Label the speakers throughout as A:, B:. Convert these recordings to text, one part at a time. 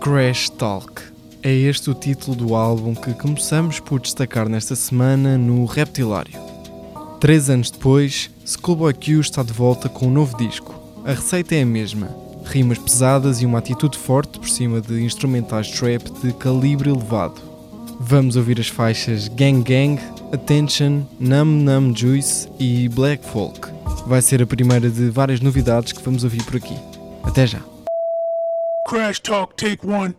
A: Crash Talk. É este o título do álbum que começamos por destacar nesta semana no Reptilário. Três anos depois, Schoolboy Q está de volta com um novo disco. A receita é a mesma: rimas pesadas e uma atitude forte por cima de instrumentais trap de calibre elevado. Vamos ouvir as faixas Gang Gang, Attention, Num Num Juice e Black Folk. Vai ser a primeira de várias novidades que vamos ouvir por aqui. Até já!
B: Crash Talk, take one.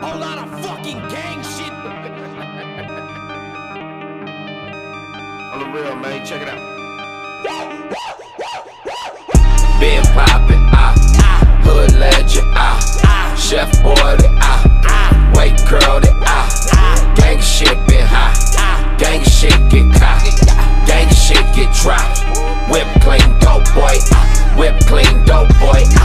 C: Whole lot of fucking gang shit.
D: On the real, man. Check it out. Been poppin', ah, hood legend, ah, chef boy, ah, white girl, ah, dope boy, whip clean dope boy,